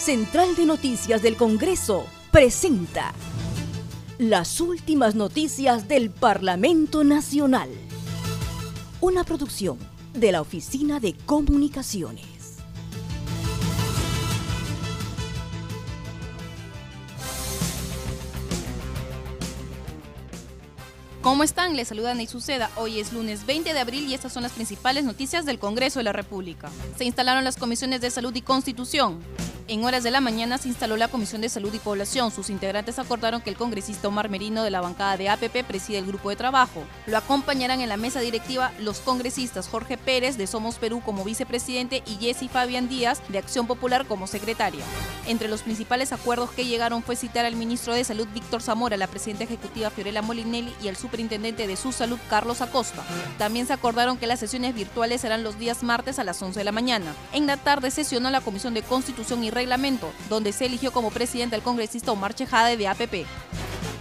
Central de Noticias del Congreso presenta las últimas noticias del Parlamento Nacional. Una producción de la Oficina de Comunicaciones. ¿Cómo están? Les saluda Ney Suceda. Hoy es lunes 20 de abril y estas son las principales noticias del Congreso de la República. Se instalaron las comisiones de salud y constitución. En horas de la mañana se instaló la Comisión de Salud y Población. Sus integrantes acordaron que el congresista Omar Merino de la bancada de APP preside el grupo de trabajo. Lo acompañarán en la mesa directiva los congresistas Jorge Pérez de Somos Perú como vicepresidente y Jessy Fabián Díaz de Acción Popular como secretaria. Entre los principales acuerdos que llegaron fue citar al ministro de Salud Víctor Zamora, la presidenta ejecutiva Fiorella Molinelli y al superintendente de su salud Carlos Acosta. También se acordaron que las sesiones virtuales serán los días martes a las 11 de la mañana. En la tarde sesionó la Comisión de Constitución y reglamento, donde se eligió como presidente al congresista Omar Chejade de APP.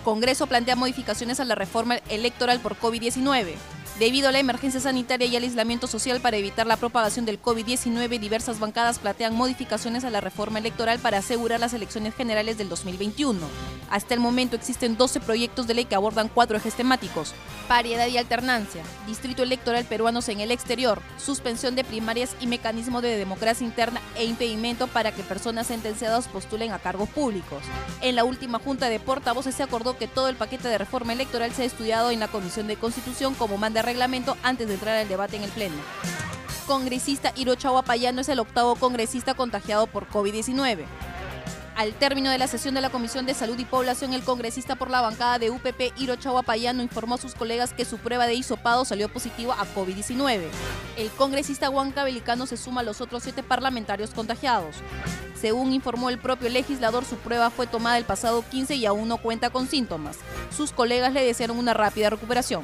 Congreso plantea modificaciones a la reforma electoral por COVID-19. Debido a la emergencia sanitaria y al aislamiento social para evitar la propagación del COVID-19, diversas bancadas plantean modificaciones a la reforma electoral para asegurar las elecciones generales del 2021. Hasta el momento existen 12 proyectos de ley que abordan cuatro ejes temáticos. Paridad y alternancia, distrito electoral peruanos en el exterior, suspensión de primarias y mecanismo de democracia interna e impedimento para que personas sentenciadas postulen a cargos públicos. En la última junta de portavoces se acordó que todo el paquete de reforma electoral sea estudiado en la Comisión de Constitución como manda reglamento antes de entrar al debate en el Pleno. Congresista Hirochawa Payano es el octavo congresista contagiado por COVID-19. Al término de la sesión de la Comisión de Salud y Población, el congresista por la bancada de UPP, Hirochawa Payano, informó a sus colegas que su prueba de hisopado salió positiva a COVID-19. El congresista Huanca Belicano se suma a los otros siete parlamentarios contagiados. Según informó el propio legislador, su prueba fue tomada el pasado 15 y aún no cuenta con síntomas. Sus colegas le desearon una rápida recuperación.